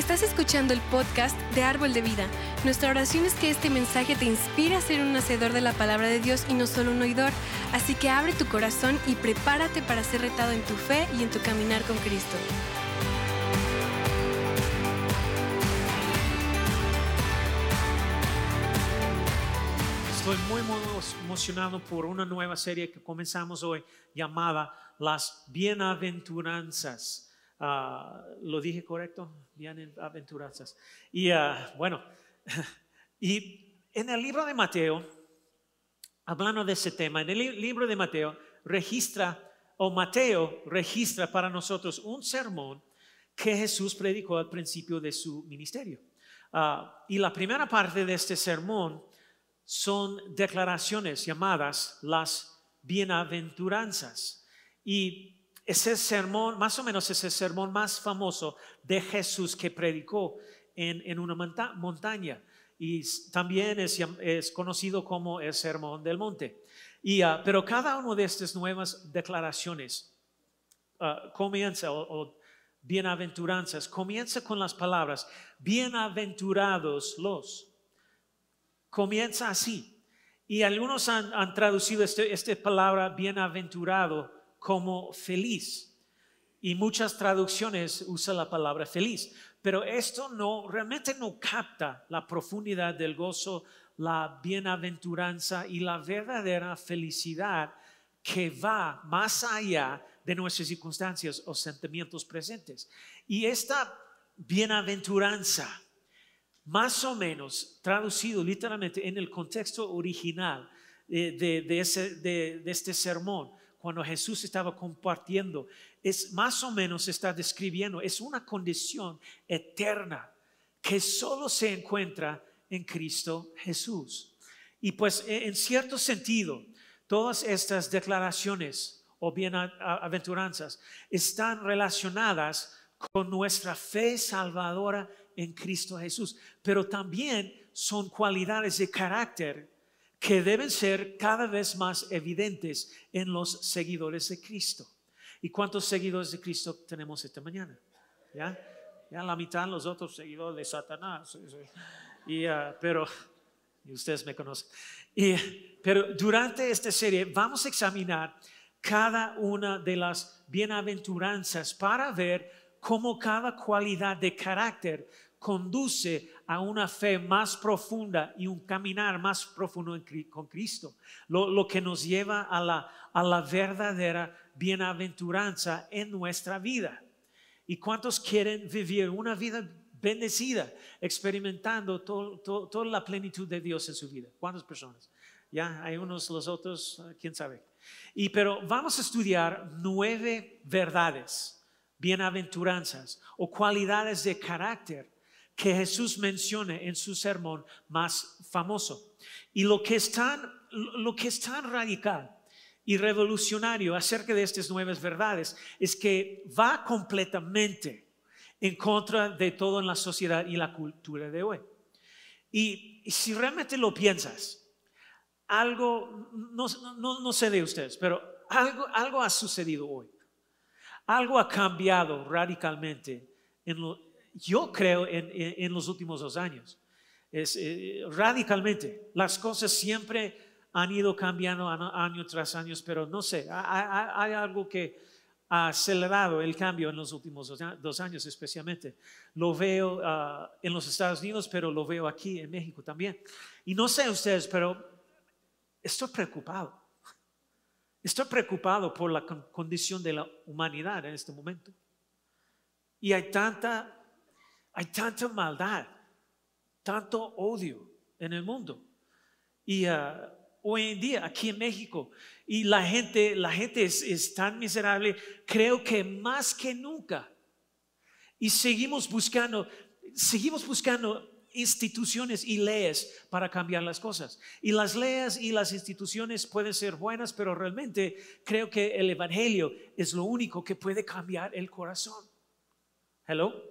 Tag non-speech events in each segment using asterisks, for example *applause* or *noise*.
Estás escuchando el podcast de Árbol de Vida. Nuestra oración es que este mensaje te inspire a ser un hacedor de la palabra de Dios y no solo un oidor. Así que abre tu corazón y prepárate para ser retado en tu fe y en tu caminar con Cristo. Estoy muy, emocionado por una nueva serie que comenzamos hoy llamada Las Bienaventuranzas. Ah, ¿Lo dije correcto? Bienaventuranzas. Y ah, bueno, *laughs* y en el libro de Mateo, hablando de ese tema, en el libro de Mateo registra, o Mateo registra para nosotros un sermón que Jesús predicó al principio de su ministerio. Ah, y la primera parte de este sermón son declaraciones llamadas las bienaventuranzas. Y ese sermón, más o menos ese sermón más famoso de Jesús que predicó en, una montaña. Y también es, conocido como el sermón del monte. Y, ah, pero cada una de estas nuevas declaraciones ah, comienza, o bienaventuranzas, comienza con las palabras, bienaventurados los comienza así. Y algunos han, traducido este, esta palabra bienaventurado como feliz. Y muchas traducciones usan la palabra feliz. Pero esto no, realmente no capta la profundidad del gozo, la bienaventuranza y la verdadera felicidad que va más allá de nuestras circunstancias o sentimientos presentes. Y esta bienaventuranza más o menos traducido literalmente en el contexto original de, este sermón, cuando Jesús estaba compartiendo, es más o menos está describiendo, es una condición eterna que solo se encuentra en Cristo Jesús. Y pues e, en cierto sentido, todas estas declaraciones o bienaventuranzas están relacionadas con nuestra fe salvadora en Cristo Jesús, pero también son cualidades de carácter que deben ser cada vez más evidentes en los seguidores de Cristo. ¿Y cuántos seguidores de Cristo tenemos esta mañana? ¿Ya? Ya la mitad los otros seguidores de Satanás. Y, ah, pero, y ustedes me conocen. Y, pero durante esta serie vamos a examinar cada una de las bienaventuranzas para ver cómo cada cualidad de carácter conduce a una fe más profunda y un caminar más profundo con Cristo, lo, que nos lleva a la, a la verdadera bienaventuranza en nuestra vida. ¿Y cuántos quieren vivir una vida bendecida, experimentando toda la plenitud de Dios en su vida? ¿Cuántas personas? Ya hay unos, los otros, quién sabe. Y pero vamos a estudiar nueve verdades, bienaventuranzas o cualidades de carácter que Jesús menciona en su sermón más famoso. Y lo que es tan, lo que es radical y revolucionario acerca de estas nuevas verdades es que va completamente en contra de todo en la sociedad y la cultura de hoy. Y, si realmente lo piensas, algo, no, no, no, sé de ustedes, pero algo, algo ha sucedido hoy. Algo ha cambiado radicalmente en lo, yo creo en, los últimos dos años. Es, eh, radicalmente. Las cosas siempre han ido cambiando año tras año, pero no sé, hay, algo que ha acelerado el cambio en los últimos dos años especialmente. Lo veo ah, en los Estados Unidos, pero lo veo aquí en México también. Y no sé ustedes, pero estoy preocupado. Estoy preocupado por la condición de la humanidad en este momento. Y hay tanta hay tanta maldad, tanto odio en el mundo. Y ah, hoy en día, aquí en México, y la gente, la gente es, tan miserable, creo que más que nunca. Y seguimos buscando, seguimos buscando instituciones y leyes para cambiar las cosas. Y las leyes y las instituciones pueden ser buenas, pero realmente creo que el Evangelio es lo único que puede cambiar el corazón. Hello.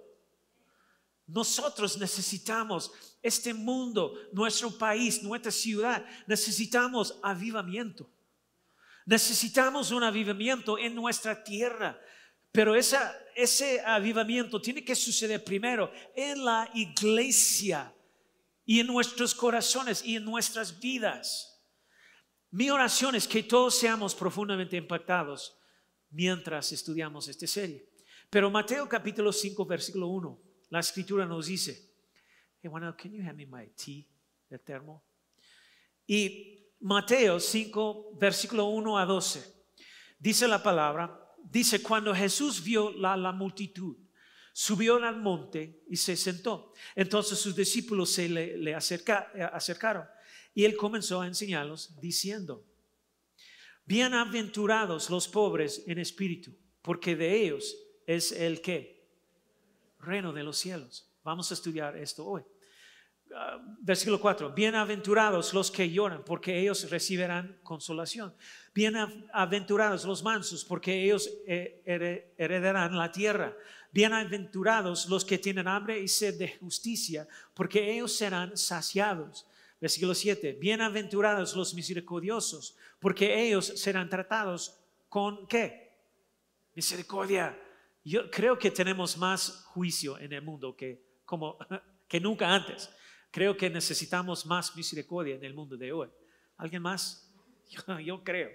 Nosotros necesitamos este mundo, nuestro país, nuestra ciudad, necesitamos avivamiento. Necesitamos un avivamiento en nuestra tierra Pero ese avivamiento tiene que suceder primero en la iglesia y en nuestros corazones y en nuestras vidas. Mi oración es que todos seamos profundamente impactados mientras estudiamos esta serie. Pero Mateo capítulo 5, versículo 1, la escritura nos dice, hey, bueno, can you hand me my tea, el termo? Y Mateo 5, versículo 1 a 12, dice la palabra, dice, cuando Jesús vio la, la multitud, subió al monte y se sentó. Entonces sus discípulos se le, le acerca, eh, acercaron y él comenzó a enseñarlos diciendo, bienaventurados los pobres en espíritu, porque de ellos es el que, reino de los cielos. Vamos a estudiar esto hoy. Uh, versículo 4, bienaventurados los que lloran, porque ellos recibirán consolación. Bienaventurados los mansos, porque ellos eh, heredarán la tierra. Bienaventurados los que tienen hambre y sed de justicia, porque ellos serán saciados. Versículo 7, bienaventurados los misericordiosos, porque ellos serán tratados con qué? Misericordia. Yo creo que tenemos más juicio en el mundo que, como, *laughs* que nunca antes. Creo que necesitamos más misericordia en el mundo de hoy. ¿Alguien más? *laughs* Yo, creo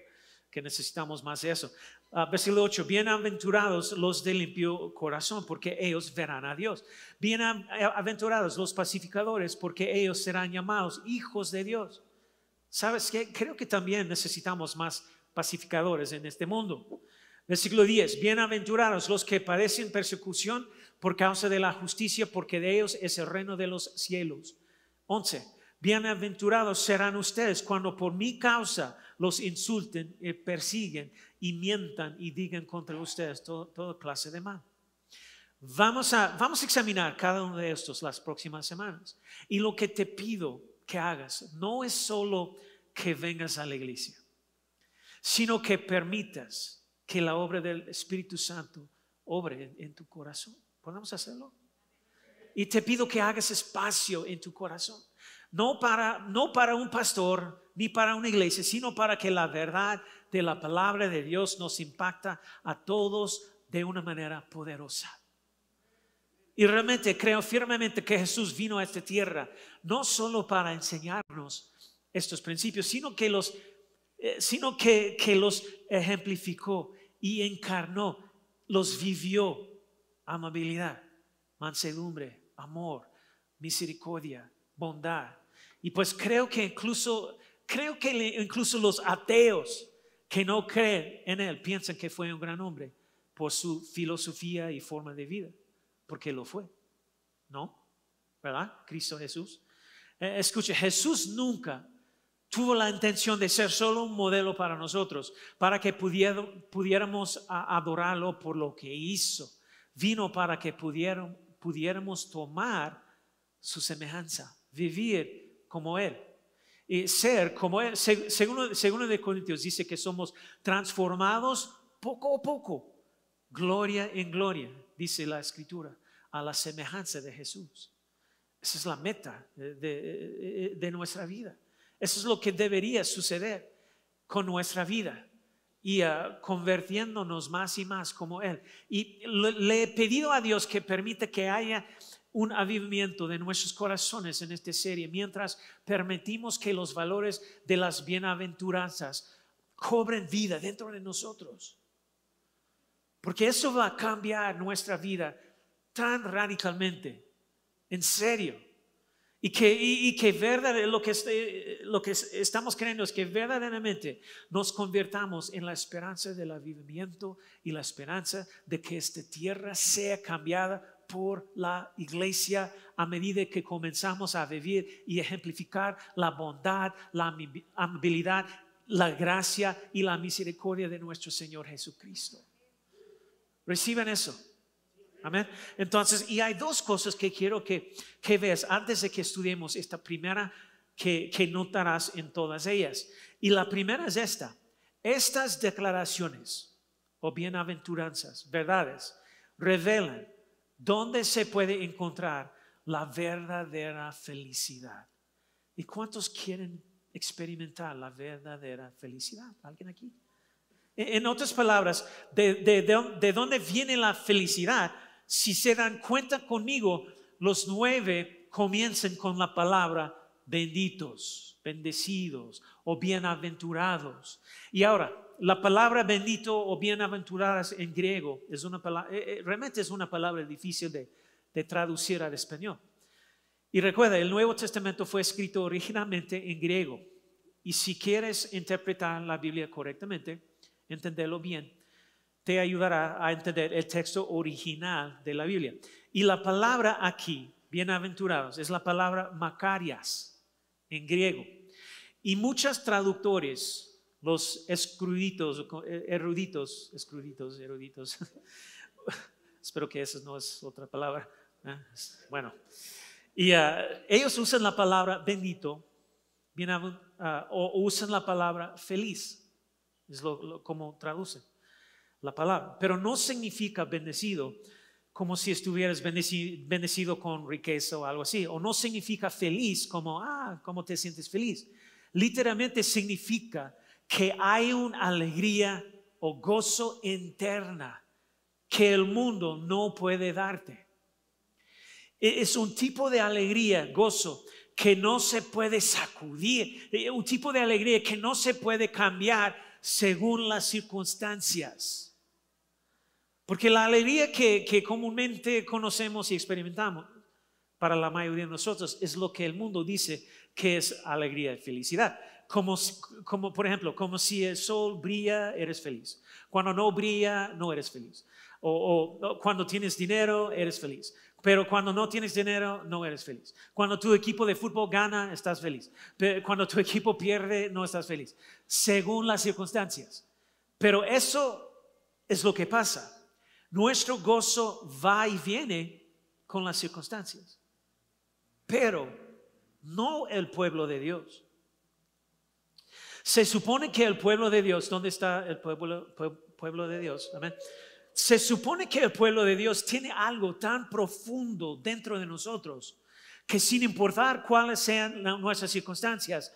que necesitamos más eso. Uh, versículo 8, bienaventurados los de limpio corazón, porque ellos verán a Dios. Bienaventurados los pacificadores, porque ellos serán llamados hijos de Dios. ¿Sabes qué? Creo que también necesitamos más pacificadores en este mundo. Versículo 10, bienaventurados los que padecen persecución por causa de la justicia, porque de ellos es el reino de los cielos. 11. Bienaventurados serán ustedes cuando por mi causa los insulten, y persiguen y mientan y digan contra ustedes toda clase de mal. Vamos a, vamos a examinar cada uno de estos las próximas semanas. Y lo que te pido que hagas no es solo que vengas a la iglesia, sino que permitas que la obra del Espíritu Santo obre en, tu corazón. ¿Podemos hacerlo? Y te pido que hagas espacio en tu corazón. No para, no para un pastor ni para una iglesia, sino para que la verdad de la palabra de Dios nos impacta a todos de una manera poderosa. Y realmente creo firmemente que Jesús vino a esta tierra no solo para enseñarnos estos principios, sino que los, eh, sino que, que los ejemplificó y encarnó, los vivió. Amabilidad, mansedumbre, amor, misericordia, bondad. Y pues creo que incluso, creo que incluso los ateos que no creen en él piensan que fue un gran hombre por su filosofía y forma de vida, porque lo fue, ¿no? ¿Verdad? Cristo Jesús. Eh, escuche, Jesús nunca tuvo la intención de ser solo un modelo para nosotros, para que pudiéramos adorarlo por lo que hizo. Vino para que pudiéramos tomar su semejanza, vivir como Él. Y ser como Él. Segundo, segundo de Corintios dice que somos transformados poco a poco, gloria en gloria, dice la Escritura, a la semejanza de Jesús. Esa es la meta de, nuestra vida. Eso es lo que debería suceder con nuestra vida y uh, convirtiéndonos más y más como Él. Y le, he pedido a Dios que permita que haya un avivamiento de nuestros corazones en esta serie, mientras permitimos que los valores de las bienaventuranzas cobren vida dentro de nosotros. Porque eso va a cambiar nuestra vida tan radicalmente, en serio. Y que, y, que lo, que este, lo que estamos creyendo es que verdaderamente nos convirtamos en la esperanza del avivamiento y la esperanza de que esta tierra sea cambiada por la iglesia a medida que comenzamos a vivir y ejemplificar la bondad, la amabilidad, la gracia y la misericordia de nuestro Señor Jesucristo. Reciben eso. Amén. Entonces, y hay dos cosas que quiero que, que veas antes de que estudiemos esta primera que, que notarás en todas ellas. Y la primera es esta. Estas declaraciones o bienaventuranzas, verdades, revelan dónde se puede encontrar la verdadera felicidad. ¿Y cuántos quieren experimentar la verdadera felicidad? ¿Alguien aquí? En otras palabras, de, de, de, dónde viene la felicidad? Si se dan cuenta conmigo, los nueve comienzan con la palabra benditos, bendecidos o bienaventurados. Y ahora, la palabra bendito o bienaventuradas en griego es una palabra, eh, eh, realmente es una palabra difícil de, traducir al español. Y recuerda, el Nuevo Testamento fue escrito originalmente en griego. Y si quieres interpretar la Biblia correctamente, entenderlo bien, te ayudará a entender el texto original de la Biblia. Y la palabra aquí, bienaventurados, es la palabra macarias en griego. Y muchos traductores, los escruditos, eruditos, escruditos, eruditos, *laughs* espero que esa no es otra palabra. ¿eh? Bueno, y ah, ellos usan la palabra bendito ah, o usan la palabra feliz. Es lo, como traduce la palabra. Pero no significa bendecido como si estuvieras bendecido, con riqueza o algo así. O no significa feliz como, ah, ¿cómo te sientes feliz? Literalmente significa que hay una alegría o gozo interna que el mundo no puede darte. E, es un tipo de alegría, gozo, que no se puede sacudir, e, un tipo de alegría que no se puede cambiar según las circunstancias. Porque la alegría que, comúnmente conocemos y experimentamos para la mayoría de nosotros es lo que el mundo dice que es alegría y felicidad. Como, como por ejemplo, como si el sol brilla, eres feliz. Cuando no brilla, no eres feliz. o cuando tienes dinero, eres feliz. Pero cuando no tienes dinero, no eres feliz. Cuando tu equipo de fútbol gana, estás feliz. Pero cuando tu *laughs* equipo pierde, no estás feliz. Según las circunstancias. Pero eso es lo que pasa. Nuestro gozo va y viene con las circunstancias. Pero no el pueblo de Dios. Se supone que el pueblo de Dios, ¿dónde está el pueblo, pueblo de Dios? Amén se supone que el pueblo de Dios tiene algo tan profundo dentro de nosotros que sin importar cuáles sean nuestras circunstancias,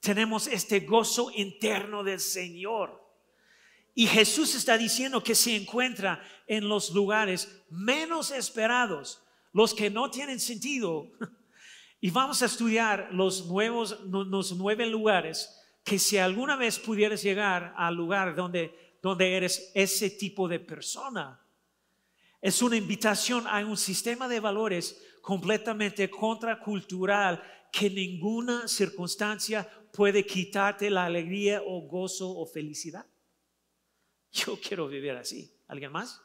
tenemos este gozo interno del Señor. Y Jesús está diciendo que se encuentra en los lugares menos esperados, los que no tienen sentido. *laughs* Y vamos a estudiar los nuevos, los nueve lugares que si alguna vez pudieras llegar al lugar donde donde eres ese tipo de persona. Es una invitación a un sistema de valores completamente contracultural que ninguna circunstancia puede quitarte la alegría o gozo o felicidad. *laughs* Yo quiero vivir así. ¿Alguien más?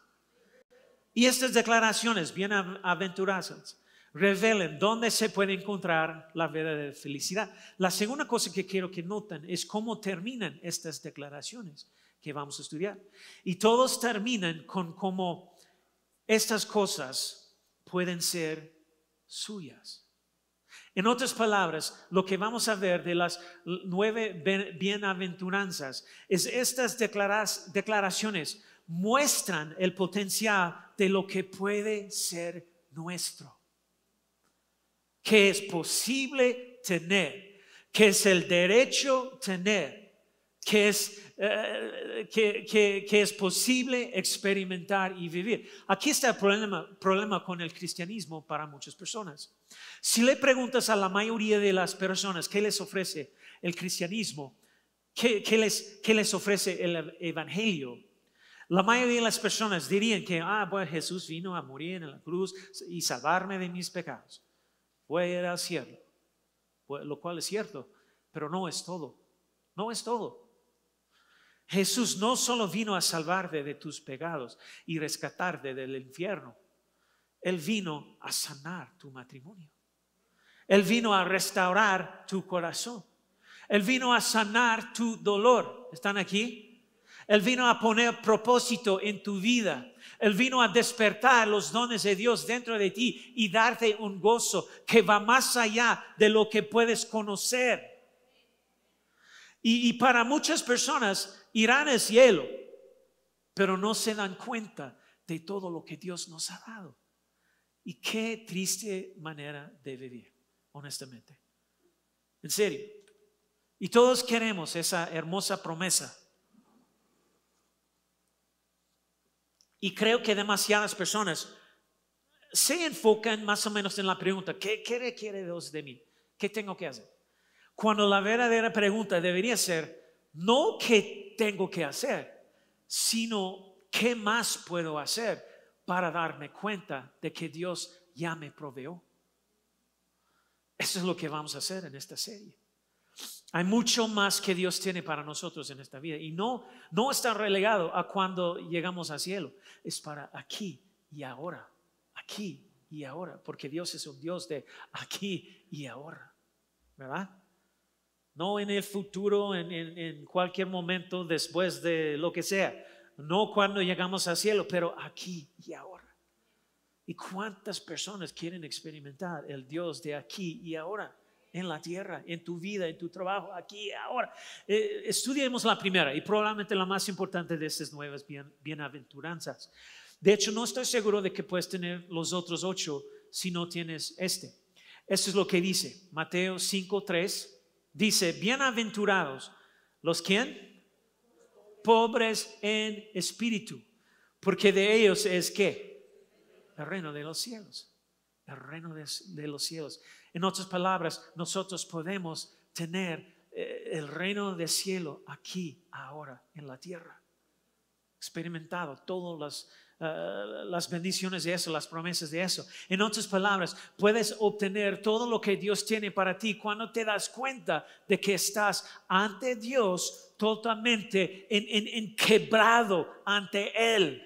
Y estas declaraciones bienaventuradas revelen dónde se puede encontrar la verdadera felicidad. La segunda cosa que quiero que noten es cómo terminan estas declaraciones que vamos a estudiar. Y todos terminan con cómo estas cosas pueden ser suyas. En otras palabras, lo que vamos a ver de las nueve bienaventuranzas es estas declaraciones muestran el potencial de lo que puede ser nuestro, que es posible tener, que es el derecho tener, que es eh, que, es posible experimentar y vivir. Aquí está el problema, problema con el cristianismo para muchas personas. Si le preguntas a la mayoría de las personas qué les ofrece el cristianismo, qué, les, qué les ofrece el evangelio, la mayoría de las personas dirían que, ah, bueno, Jesús vino a morir en la cruz y salvarme de mis pecados. Fue al cielo, lo cual es cierto, pero no es todo. No es todo. Jesús no solo vino a salvarte de tus pecados y rescatarte del infierno, Él vino a sanar tu matrimonio. Él vino a restaurar tu corazón. Él vino a sanar tu dolor. ¿Están aquí? Él vino a poner propósito en tu vida. Él vino a despertar los dones de Dios dentro de ti y darte un gozo que va más allá de lo que puedes conocer. Y, para muchas personas irán al cielo, pero no se dan cuenta de todo lo que Dios nos ha dado. Y qué triste manera de vivir, honestamente. En serio. Y todos queremos esa hermosa promesa. Y creo que demasiadas personas se enfocan más o menos en la pregunta, ¿qué, qué requiere Dios de mí? ¿Qué tengo que hacer? Cuando la verdadera pregunta debería ser, no qué tengo que hacer, sino qué más puedo hacer para darme cuenta de que Dios ya me proveó. Eso es lo que vamos a hacer en esta serie. Hay mucho más que Dios tiene para nosotros en esta vida y no, no está relegado a cuando llegamos al cielo. Es para aquí y ahora, aquí y ahora, porque Dios es un Dios de aquí y ahora, ¿verdad? No en el futuro, en, en cualquier momento después de lo que sea, no cuando llegamos al cielo, pero aquí y ahora. ¿Y cuántas personas quieren experimentar el Dios de aquí y ahora? en la tierra, en tu vida, en tu trabajo, aquí, ahora. Eh, estudiemos la primera y probablemente la más importante de estas nuevas bienaventuranzas. De hecho, no estoy seguro de que puedes tener los otros ocho si no tienes este. Esto es lo que dice Mateo 5.3. Dice, bienaventurados los quien pobres en espíritu, porque de ellos es que el reino de los cielos, el reino de los cielos. En otras palabras, nosotros podemos tener eh, el reino del cielo aquí, ahora, en la tierra. Experimentado todas las, eh, las bendiciones de eso, las promesas de eso. En otras palabras, puedes obtener todo lo que Dios tiene para ti cuando te das cuenta de que estás ante Dios totalmente en, en quebrado ante Él.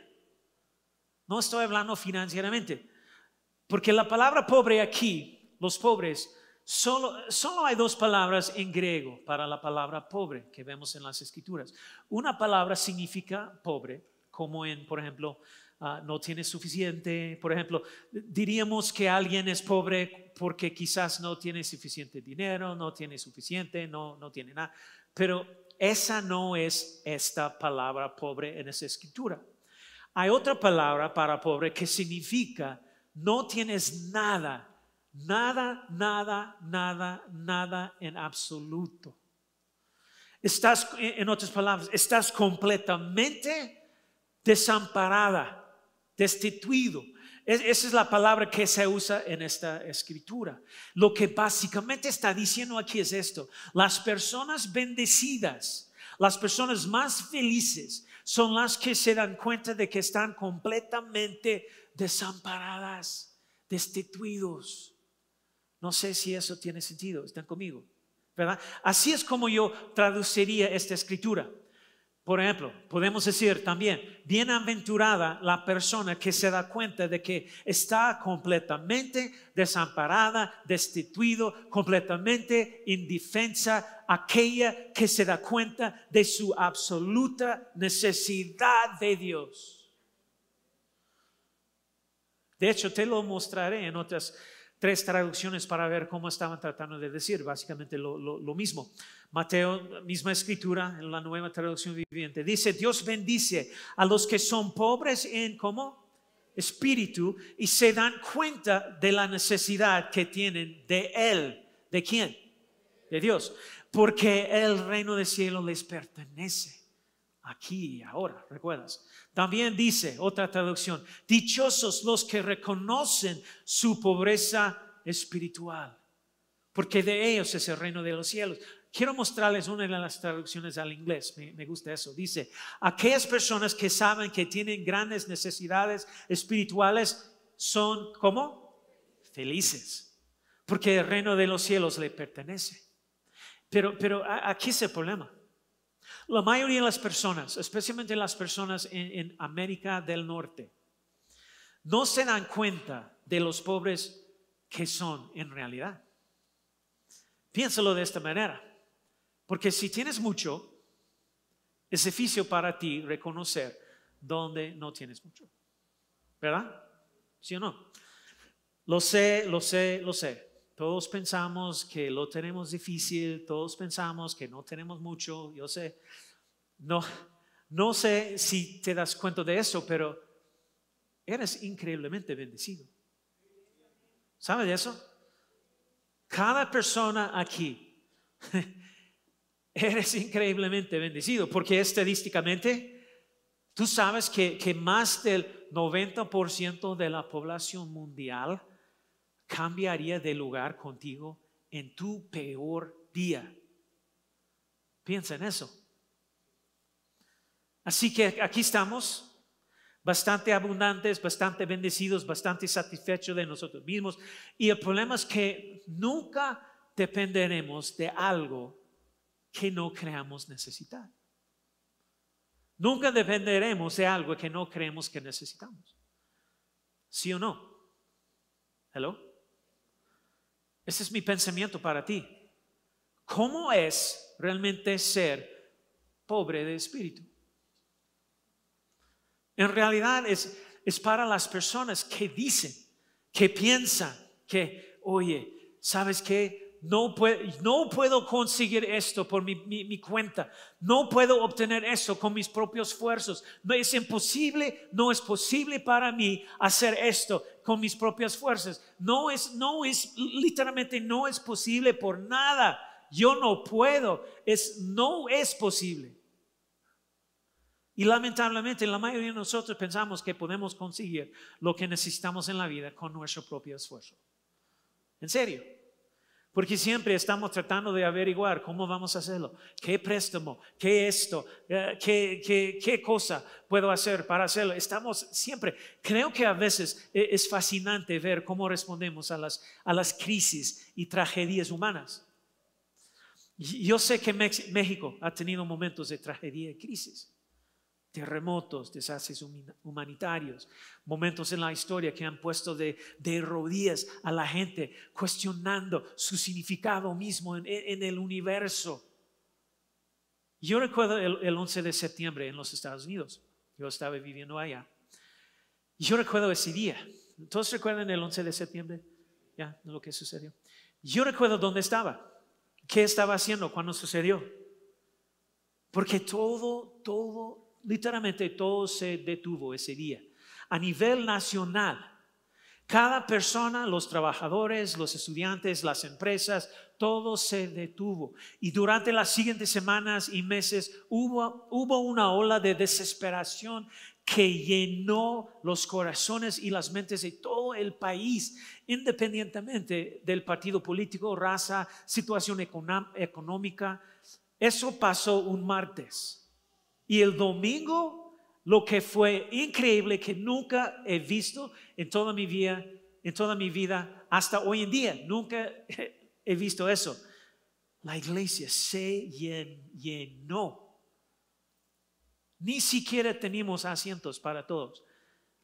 No estoy hablando financieramente, porque la palabra pobre aquí los pobres, solo, solo hay dos palabras en griego para la palabra pobre que vemos en las escrituras. Una palabra significa pobre, como en, por ejemplo, ah, no tiene suficiente. Por ejemplo, diríamos que alguien es pobre porque quizás no tiene suficiente dinero, no tiene suficiente, no, no tiene nada. Pero esa no es esta palabra pobre en esa escritura. Hay otra palabra para pobre que significa no tienes nada Nada, nada, nada, nada en absoluto. Estás, en otras palabras, estás completamente desamparada, destituido. Esa es la palabra que se usa en esta escritura. Lo que básicamente está diciendo aquí es esto. Las personas bendecidas, las personas más felices, son las que se dan cuenta de que están completamente desamparadas, destituidos. No sé si eso tiene sentido, están conmigo, ¿verdad? Así es como yo traduciría esta escritura. Por ejemplo, podemos decir también, bienaventurada la persona que se da cuenta de que está completamente desamparada, destituido, completamente indefensa, aquella que se da cuenta de su absoluta necesidad de Dios. De hecho, te lo mostraré en otras tres traducciones para ver cómo estaban tratando de decir básicamente lo, mismo. Mateo, misma escritura en la nueva traducción viviente, dice, Dios bendice a los que son pobres en cómo? Espíritu y se dan cuenta de la necesidad que tienen de Él. ¿De quién? De Dios. Porque el reino del cielo les pertenece aquí y ahora, ¿recuerdas? También dice otra traducción, dichosos los que reconocen su pobreza espiritual, porque de ellos es el reino de los cielos. Quiero mostrarles una de las traducciones al inglés, me, gusta eso. Dice, aquellas personas que saben que tienen grandes necesidades espirituales son como felices, porque el reino de los cielos le pertenece. Pero, pero aquí es el problema. La mayoría de las personas, especialmente las personas en, América del Norte, no se dan cuenta de los pobres que son en realidad. Piénsalo de esta manera, porque si tienes mucho, es difícil para ti reconocer dónde no tienes mucho. ¿Verdad? ¿Sí o no? Lo sé, lo sé, lo sé. Todos pensamos que lo tenemos difícil, todos pensamos que no tenemos mucho, yo sé. No, no sé si te das cuenta de eso, pero eres increíblemente bendecido. ¿Sabes de eso? Cada persona aquí, *laughs* eres increíblemente bendecido, porque estadísticamente Tú sabes que, que más del 90% de la población mundial cambiaría de lugar contigo en tu peor día. Piensa en eso. Así que aquí estamos, bastante abundantes, bastante bendecidos, bastante satisfechos de nosotros mismos. Y el problema es que nunca dependeremos de algo que no creamos necesitar. Nunca dependeremos de algo que no creemos que necesitamos. ¿Sí o no? ¿Hello? Ese es mi pensamiento para ti. ¿Cómo es realmente ser pobre de espíritu? En realidad es, es para las personas que dicen, que piensan, que, oye, ¿sabes qué? No puedo, conseguir esto por mi, cuenta. No puedo obtener eso con mis propios esfuerzos. No es imposible, no es posible para mí hacer esto con mis propias fuerzas. No es, no es, literalmente no es posible por nada. Yo no puedo. No es posible. Y lamentablemente la mayoría de nosotros pensamos que podemos conseguir lo que necesitamos en la vida con nuestro propio esfuerzo. En serio. Porque siempre estamos tratando de averiguar cómo vamos a hacerlo. ¿Qué préstamo? ¿Qué esto? Eh, ¿Qué, qué, qué cosa puedo hacer para hacerlo? Estamos siempre. Creo que a veces e, es fascinante ver cómo respondemos a las, a las crisis y tragedias humanas. Yo sé que México ha tenido momentos de tragedia y crisis terremotos, desastres humanitarios, momentos en la historia que han puesto de, rodillas a la gente, cuestionando su significado mismo en, el universo. Yo recuerdo el, 11 de septiembre en los Estados Unidos, yo estaba viviendo allá. Yo recuerdo ese día. ¿Todos recuerdan el 11 de septiembre? Ya, lo que sucedió. Yo recuerdo dónde estaba, qué estaba haciendo cuando sucedió. Porque todo, todo, literalmente todo se detuvo ese día. A nivel nacional, cada persona, los trabajadores, los estudiantes, las empresas, todo se detuvo. Y durante las siguientes semanas y meses hubo, una ola de desesperación que llenó los corazones y las mentes de todo el país, independientemente del partido político, raza, situación económica. Eso pasó un martes. Y el domingo, lo que fue increíble que nunca he visto en toda mi vida, en toda mi vida hasta hoy en día, nunca he visto eso. La iglesia se llenó. Ni siquiera teníamos asientos para todos.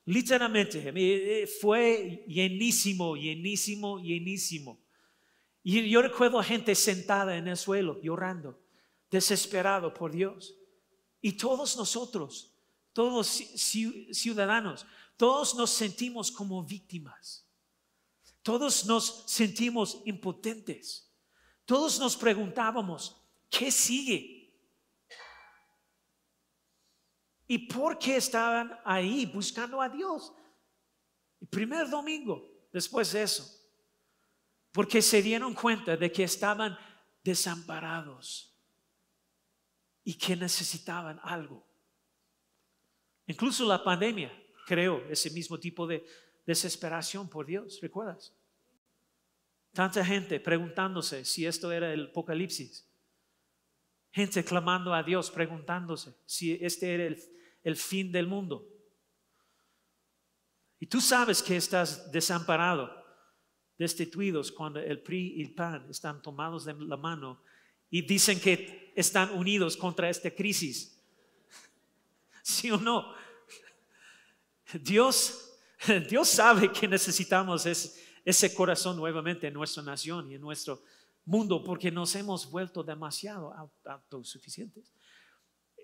Literalmente, eh, fue llenísimo, llenísimo, llenísimo. Y yo recuerdo gente sentada en el suelo llorando, desesperado por Dios. Y todos nosotros, todos ciudadanos, todos nos sentimos como víctimas. Todos nos sentimos impotentes. Todos nos preguntábamos, ¿qué sigue? ¿Y por qué estaban ahí buscando a Dios? El primer domingo después de eso. Porque se dieron cuenta de que estaban desamparados y que necesitaban algo. Incluso la pandemia creó ese mismo tipo de desesperación por Dios, ¿recuerdas? Tanta gente preguntándose si esto era el apocalipsis. Gente clamando a Dios, preguntándose si este era el, el fin del mundo. Y tú sabes que estás desamparado, destituidos cuando el PRI y el PAN están tomados de la mano y dicen que están unidos contra esta crisis. ¿Sí o no? Dios, Dios sabe que necesitamos ese, corazón nuevamente en nuestra nación y en nuestro mundo porque nos hemos vuelto demasiado autosuficientes.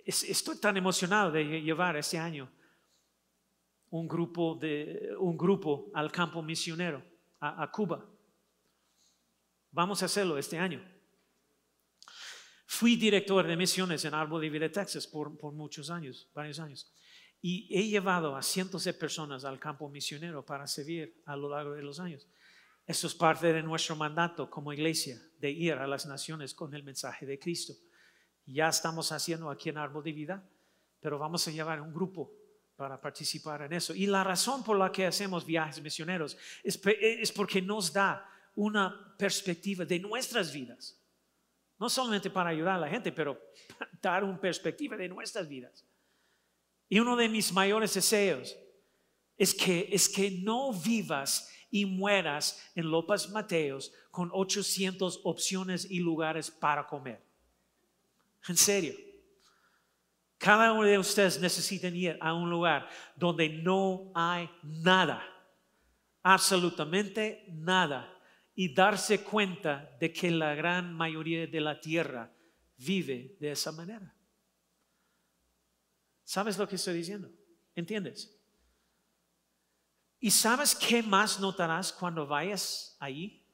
Estoy tan emocionado de llevar este año un grupo, de, un grupo al campo misionero, a Cuba. Vamos a hacerlo este año. Fui director de misiones en Árbol de Vida, Texas, por, muchos años, varios años. Y he llevado a cientos de personas al campo misionero para servir a lo largo de los años. Eso es parte de nuestro mandato como iglesia, de ir a las naciones con el mensaje de Cristo. Ya estamos haciendo aquí en Árbol de Vida pero vamos a llevar un grupo para participar en eso. Y la razón por la que hacemos viajes misioneros es, es porque nos da una perspectiva de nuestras vidas. No solamente para ayudar a la gente, pero *laughs* dar una perspectiva de nuestras vidas. Y uno de mis mayores deseos es que, es que no vivas y mueras en López Mateos con 800 opciones y lugares para comer. En serio. Cada uno de ustedes necesita ir a un lugar donde no hay nada, absolutamente nada, y darse cuenta de que la gran mayoría de la tierra vive de esa manera. ¿Sabes lo que estoy diciendo? ¿Entiendes? ¿Y sabes qué más notarás cuando vayas ahí?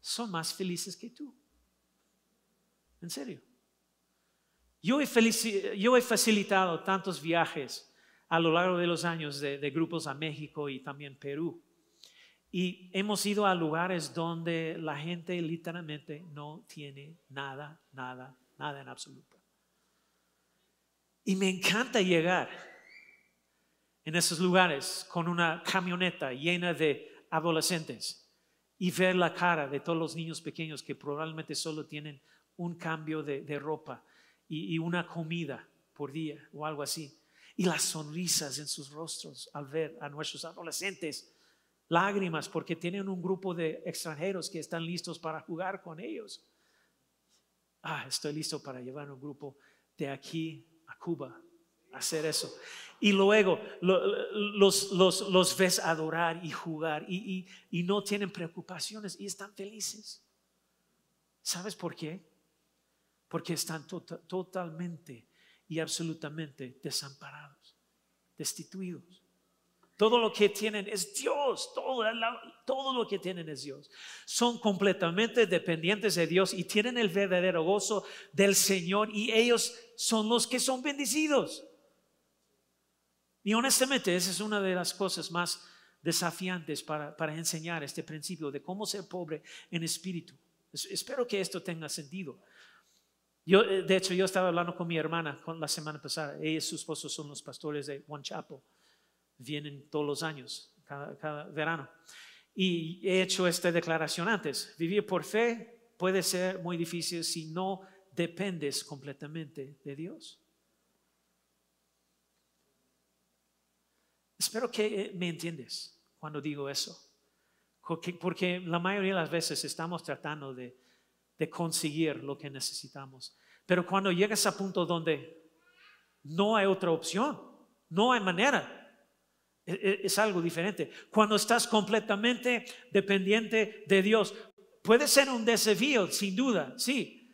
Son más felices que tú. En serio. Yo he, facilitado tantos viajes a lo largo de los años de, de grupos a México y también Perú. Y hemos ido a lugares donde la gente literalmente no tiene nada, nada, nada en absoluto. Y me encanta llegar en esos lugares con una camioneta llena de adolescentes y ver la cara de todos los niños pequeños que probablemente solo tienen un cambio de, ropa y, una comida por día o algo así. Y las sonrisas en sus rostros al ver a nuestros adolescentes, lágrimas porque tienen un grupo de extranjeros que están listos para jugar con ellos. Ah, estoy listo para llevar un grupo de aquí a Cuba a hacer eso y luego los, los, ves adorar y jugar y, no tienen preocupaciones y están felices. ¿Sabes por qué? Porque están tota, totalmente y absolutamente desamparados, destituidos. Todo lo que tienen es Dios, todo, lo que tienen es Dios. Son completamente dependientes de Dios y tienen el verdadero gozo del Señor y ellos son los que son bendecidos. Y honestamente, esa es una de las cosas más desafiantes para, enseñar este principio de cómo ser pobre en espíritu. espero que esto tenga sentido. Yo, eh, de hecho, yo estaba hablando con mi hermana la semana pasada. Ella y su esposo son los pastores de One Chapel. Vienen todos los años, cada, cada verano. Y he hecho esta declaración antes. Vivir por fe puede ser muy difícil si no dependes completamente de Dios. Espero que eh, me entiendes cuando digo eso. Porque, la mayoría de las veces estamos tratando de, conseguir lo que necesitamos. Pero cuando llegas a punto donde no hay otra opción, no hay manera, es, algo diferente. Cuando estás completamente dependiente de Dios, puede ser un desafío, sin duda, sí.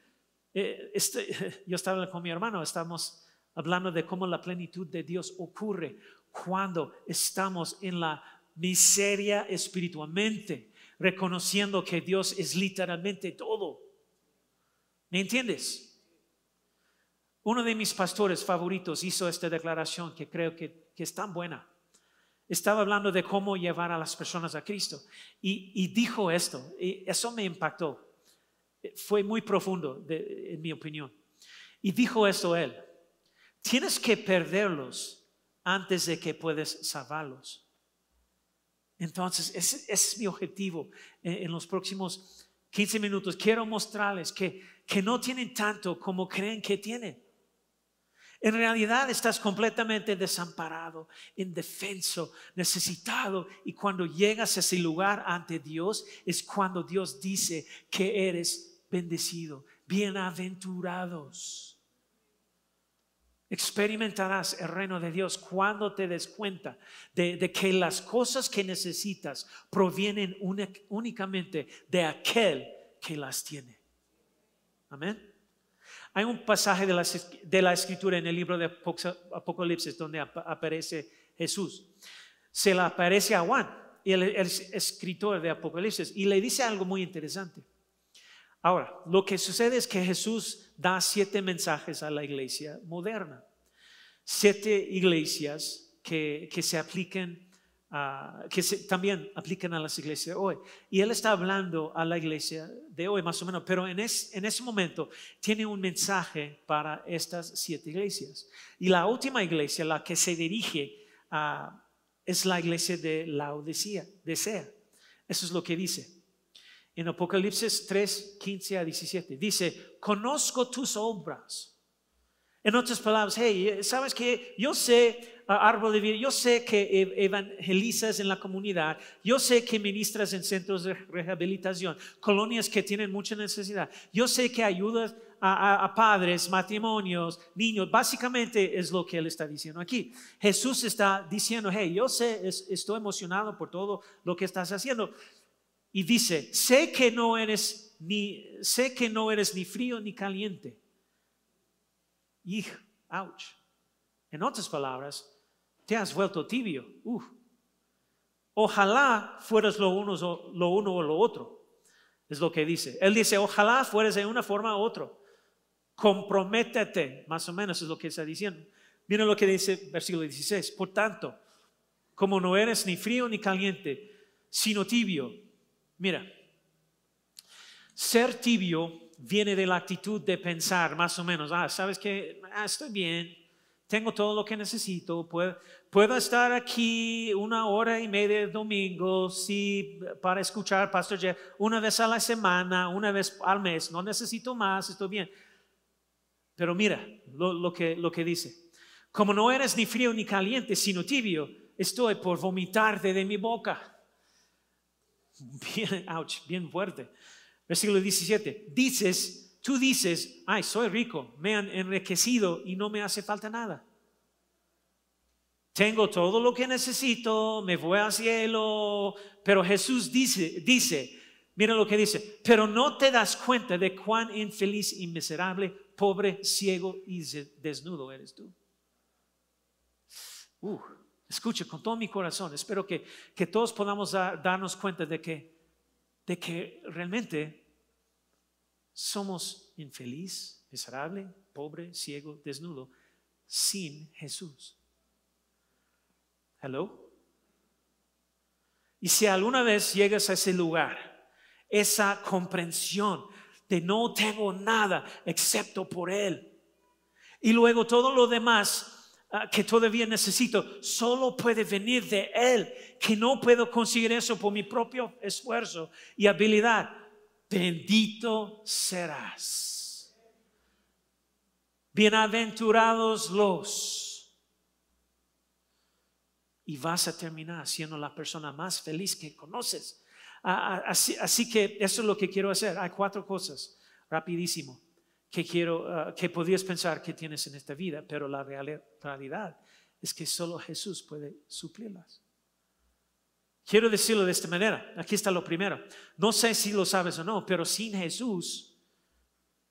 Eh, este, *laughs* yo estaba con mi hermano, estamos hablando de cómo la plenitud de Dios ocurre cuando estamos en la miseria espiritualmente, reconociendo que Dios es literalmente todo. ¿Me entiendes? Uno de mis pastores favoritos hizo esta declaración que creo que, es tan buena. Estaba hablando de cómo llevar a las personas a Cristo y, dijo esto, y eso me impactó. Fue muy profundo, en mi opinión. Y dijo esto él, tienes que perderlos antes de que puedas salvarlos. Entonces, ese, es mi objetivo en, los próximos 15 minutos. Quiero mostrarles que, que no tienen tanto como creen que tienen. En realidad estás completamente desamparado, indefenso, necesitado. Y cuando llegas a ese lugar ante Dios, es cuando Dios dice que eres bendecido, bienaventurados. Experimentarás el reino de Dios cuando te des cuenta de, que las cosas que necesitas provienen únicamente de aquel que las tiene. Amén. Hay un pasaje de la, de la escritura en el libro de Apocalipsis donde aparece Jesús. Se le aparece a Juan, el, el escritor de Apocalipsis, y le dice algo muy interesante. Ahora, lo que sucede es que Jesús da siete mensajes a la iglesia moderna. Siete iglesias que, se apliquen ah, que se- también aplican a las iglesias de hoy. Y él está hablando a la iglesia de hoy, más o menos, pero en, es- en ese momento tiene un mensaje para estas siete iglesias. Y la última iglesia, la que se dirige a, es la iglesia de Laodicea, desea. Eso es lo que dice. En Apocalipsis 3, 15 a 17, dice, conozco tus obras. En otras palabras, hey, ¿sabes que Yo sé, árbol de vida, yo sé que ev- evangelizas en la comunidad, yo sé que ministras en centros de rehabilitación, colonias que tienen mucha necesidad, yo sé que ayudas a, padres, matrimonios, niños, básicamente es lo que él está diciendo aquí. Jesús está diciendo, hey, yo sé, es- estoy emocionado por todo lo que estás haciendo. Y dice, sé que no eres ni, sé que no eres ni frío ni caliente. Y, ouch. En otras palabras, te has vuelto tibio. Uf. Ojalá fueras lo uno, lo uno o lo otro. Es lo que dice. Él dice, ojalá fueras de una forma u otra. Comprométete, más o menos es lo que está diciendo. Mira lo que dice versículo 16. Por tanto, como no eres ni frío ni caliente, sino tibio. Mira, ser tibio viene de la actitud de pensar más o menos, ah, sabes que estoy bien, tengo todo lo que necesito, puedo, estar aquí una hora y media el domingo sí, para escuchar Pastor Jeff una vez a la semana, una vez al mes, no necesito más, estoy bien. Pero mira lo, lo que, lo que dice, como no eres ni frío ni caliente, sino tibio, estoy por vomitarte de mi boca. *laughs* Bien, ouch, bien fuerte. Versículo 17. Dices, tú dices, ay, soy rico, me han enriquecido y no me hace falta nada. Tengo todo lo que necesito, me voy al cielo. Pero Jesús dice, dice, mira lo que dice, pero no te das cuenta de cuán infeliz y miserable, pobre, ciego y desnudo eres tú. Uh, escucha con todo mi corazón, espero que, que todos podamos dar- darnos cuenta de que, de que realmente somos infeliz, miserable, pobre, ciego, desnudo, sin Jesús. Hello. Y si alguna vez llegas a ese lugar, esa comprensión de no tengo nada excepto por Él, y luego todo lo demás ah, que todavía necesito solo puede venir de Él, que no puedo conseguir eso por mi propio esfuerzo y habilidad. Bendito serás. Bienaventurados los. Y vas a terminar siendo la persona más feliz que conoces. Así, que eso es lo que quiero hacer. Hay cuatro cosas, rapidísimo que quiero, ah, que podrías pensar que tienes en esta vida, pero la real- realidad es que solo Jesús puede suplirlas. Quiero decirlo de esta manera. Aquí está lo primero. No sé si lo sabes o no, pero sin Jesús,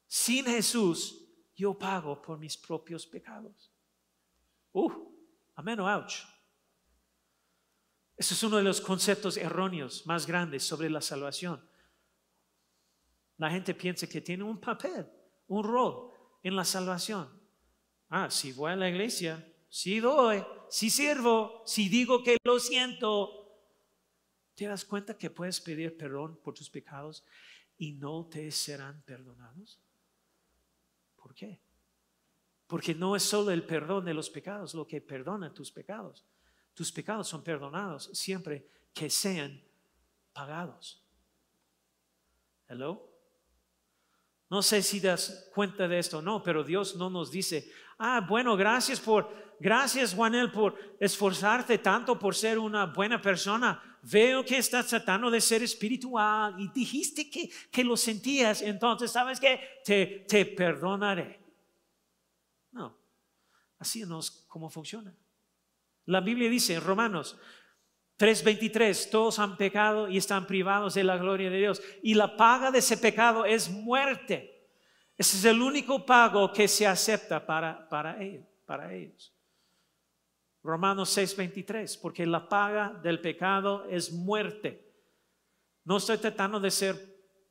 sin Jesús, yo pago por mis propios pecados. Uh, amén o ouch. Ese es uno de los conceptos erróneos más grandes sobre la salvación. La gente piensa que tiene un papel, un rol en la salvación. Ah, si voy a la iglesia, si doy, si sirvo, si digo que lo siento, ¿te das cuenta que puedes pedir perdón por tus pecados y no te serán perdonados? ¿Por qué? Porque no es solo el perdón de los pecados lo que perdona tus pecados. Tus pecados son perdonados siempre que sean pagados. Hello. No sé si das cuenta de esto o no, pero Dios no nos dice, ah, bueno, gracias por, gracias Juanel por esforzarte tanto por ser una buena persona. Veo que estás tratando de ser espiritual y dijiste que, que lo sentías, entonces, ¿sabes qué? Te, te perdonaré. No, así no es como funciona. La Biblia dice en Romanos 3:23, todos han pecado y están privados de la gloria de Dios. Y la paga de ese pecado es muerte. Ese es el único pago que se acepta para, para, ellos, para ellos. Romanos 6:23, porque la paga del pecado es muerte. No estoy tratando de ser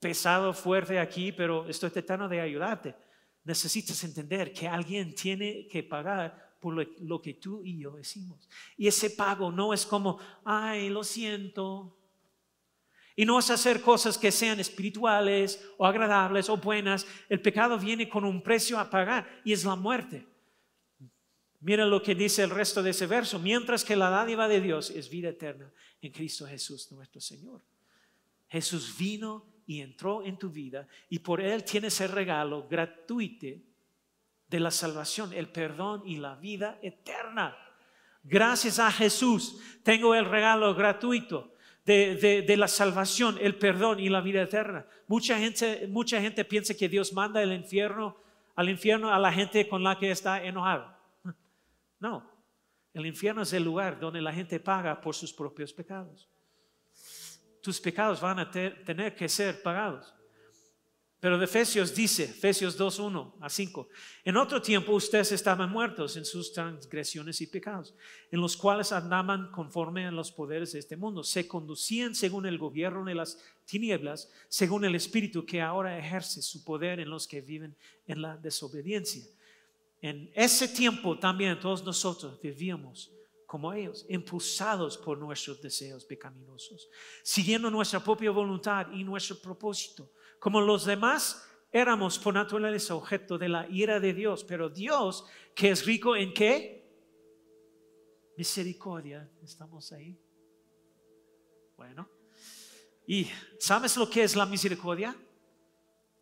pesado, fuerte aquí, pero estoy tratando de ayudarte. Necesitas entender que alguien tiene que pagar por lo, lo que tú y yo hicimos. Y ese pago no es como, ay, lo siento, y no es hacer cosas que sean espirituales o agradables o buenas. El pecado viene con un precio a pagar y es la muerte. Mira lo que dice el resto de ese verso. Mientras que la dádiva de Dios es vida eterna en Cristo Jesús nuestro Señor. Jesús vino y entró en tu vida y por Él tienes el regalo gratuito de la salvación, el perdón y la vida eterna. Gracias a Jesús tengo el regalo gratuito de, la salvación, el perdón y la vida eterna. Mucha gente, mucha gente piensa que Dios manda el infierno, al infierno a la gente con la que está enojada. No, el infierno es el lugar donde la gente paga por sus propios pecados. Tus pecados van a tener que ser pagados. Pero de Efesios dice, Efesios 2, 1 a 5, en otro tiempo ustedes estaban muertos en sus transgresiones y pecados, en los cuales andaban conforme a los poderes de este mundo, se conducían según el gobierno de las tinieblas, según el espíritu que ahora ejerce su poder en los que viven en la desobediencia. En ese tiempo también todos nosotros vivíamos como ellos, impulsados por nuestros deseos pecaminosos, siguiendo nuestra propia voluntad y nuestro propósito como los demás, éramos por naturaleza objeto de la ira de Dios, pero Dios, que es rico en qué? Misericordia. ¿Estamos ahí? Bueno. ¿Y sabes lo que es la misericordia?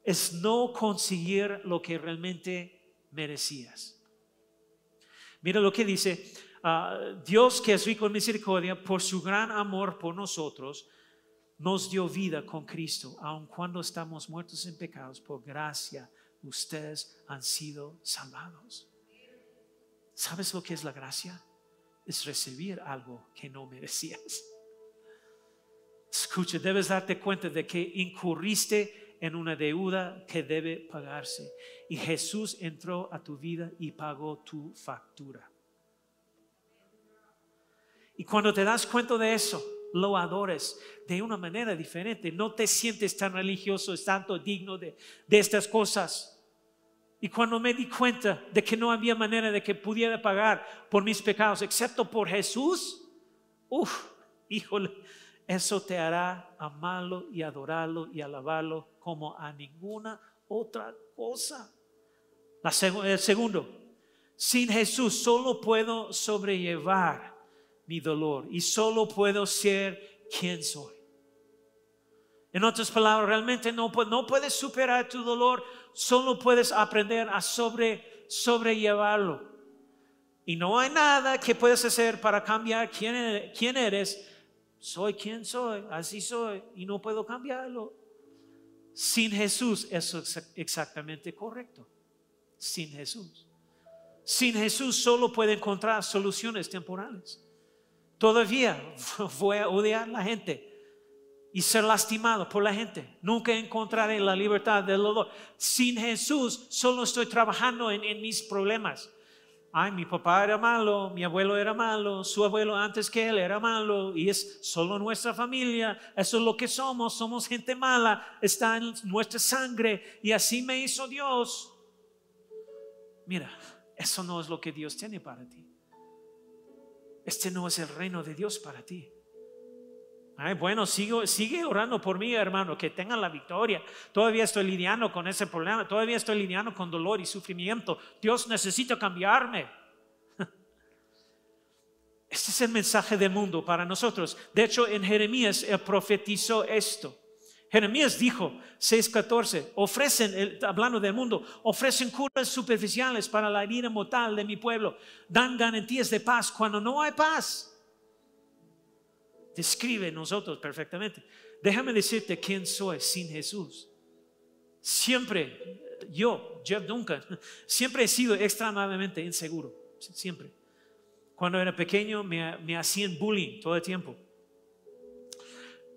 Es no conseguir lo que realmente merecías. Mira lo que dice, ah, Dios que es rico en misericordia, por su gran amor por nosotros, nos dio vida con Cristo, aun cuando estamos muertos en pecados, por gracia ustedes han sido salvados. ¿Sabes lo que es la gracia? Es recibir algo que no merecías. Escucha, debes darte cuenta de que incurriste en una deuda que debe pagarse. Y Jesús entró a tu vida y pagó tu factura. Y cuando te das cuenta de eso, lo adores de una manera diferente. No te sientes tan religioso, tanto digno de, estas cosas. Y cuando me di cuenta de que no había manera de que pudiera pagar por mis pecados, excepto por Jesús, uff, híjole, eso te hará amarlo y adorarlo y alabarlo como a ninguna otra cosa. La el segundo, sin Jesús solo puedo sobrellevar mi dolor y solo puedo ser quien soy. En otras palabras, realmente no, puedes superar tu dolor, solo puedes aprender a sobre, sobrellevarlo. Y no hay nada que puedes hacer para cambiar eres, quién eres. Soy quien soy, así soy, y no puedo cambiarlo. Sin Jesús, es exactamente correcto. Sin Jesús. Sin Jesús solo puede encontrar soluciones temporales. Todavía *laughs* voy a odiar a la gente y ser lastimado por la gente. Nunca encontraré la libertad del dolor. Sin Jesús solo estoy trabajando en, mis problemas. Ay, mi papá era malo, mi abuelo era malo, su abuelo antes que él era malo y es solo nuestra familia. Eso es lo que somos, somos gente mala, está en nuestra sangre y así me hizo Dios. Mira, eso no es lo que Dios tiene para ti. Este no es el reino de Dios para ti. Bueno, sigue orando por mí, hermano, que tengan la victoria. Todavía estoy lidiando con ese problema, todavía estoy lidiando con dolor y sufrimiento. Dios necesita cambiarme. *laughs* Este es el mensaje del mundo para nosotros. De hecho, en Jeremías profetizó esto. Jeremías dijo, 6:14, ofrecen, hablando del mundo, ofrecen curas superficiales para la herida mortal de mi pueblo, dan garantías de paz cuando no hay paz. Describe nosotros perfectamente. Déjame decirte quién soy sin Jesús. Siempre, yo, Jeff Duncan, siempre he sido extremadamente inseguro, siempre. Cuando era pequeño me, me hacían bullying todo el tiempo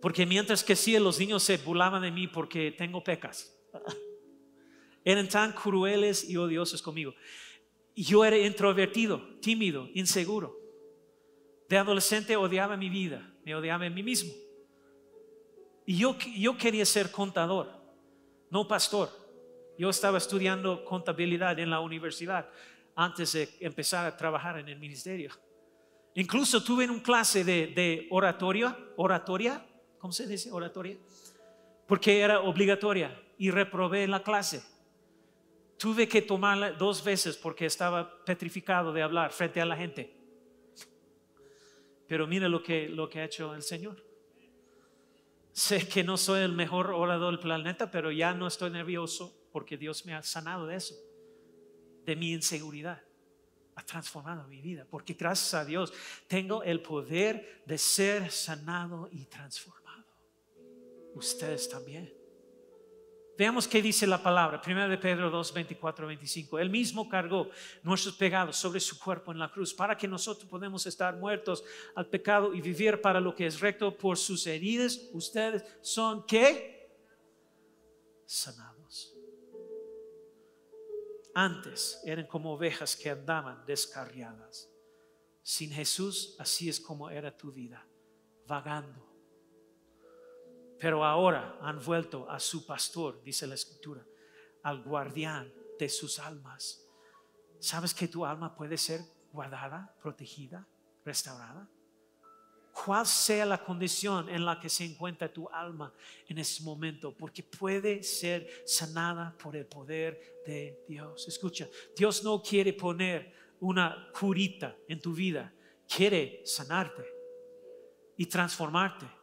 porque mientras que sí, los niños se burlaban de mí porque tengo pecas. *laughs* Eran tan crueles y odiosos conmigo. Yo era introvertido, tímido, inseguro. De adolescente odiaba mi vida, me odiaba a mí mismo. Y yo, yo quería ser contador, no pastor. Yo estaba estudiando contabilidad en la universidad. antes de empezar a trabajar en el ministerio. Incluso tuve un clase de, de oratoria, oratoria, ¿cómo se dice oratoria? Porque era obligatoria y reprobé la clase. Tuve que tomarla dos veces porque estaba petrificado de hablar frente a la gente. Pero mira lo que, lo que ha hecho el Señor. Sé que no soy el mejor orador del planeta, pero ya no estoy nervioso porque Dios me ha sanado de eso, de mi inseguridad. Ha transformado mi vida, porque gracias a Dios tengo el poder de ser sanado y transformado. Ustedes también. Veamos qué dice la palabra. 1 de Pedro 2, 24, 25. Él mismo cargó nuestros pecados sobre su cuerpo en la cruz para que nosotros podamos estar muertos al pecado y vivir para lo que es recto por sus heridas. Ustedes son qué? Sanados. Antes eran como ovejas que andaban descarriadas. Sin Jesús, así es como era tu vida, vagando pero ahora han vuelto a su pastor, dice la escritura, al guardián de sus almas. ¿Sabes que tu alma puede ser guardada, protegida, restaurada? ¿Cuál sea la condición en la que se encuentra tu alma en ese momento? Porque puede ser sanada por el poder de Dios. Escucha, Dios no quiere poner una curita en tu vida, quiere sanarte y transformarte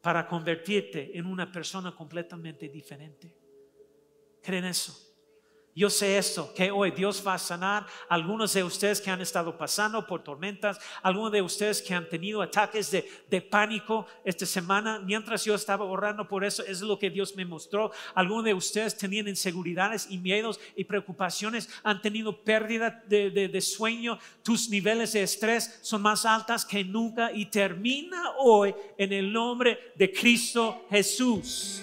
para convertirte en una persona completamente diferente. ¿Creen eso? Yo sé esto, que hoy Dios va a sanar algunos de ustedes que han estado pasando por tormentas, algunos de ustedes que han tenido ataques de, pánico esta semana. Mientras yo estaba orando por eso, es lo que Dios me mostró. Algunos de ustedes tenían inseguridades y miedos y preocupaciones, han tenido pérdida de, de sueño, tus niveles de estrés son más altas que nunca y termina hoy en el nombre de Cristo Jesús.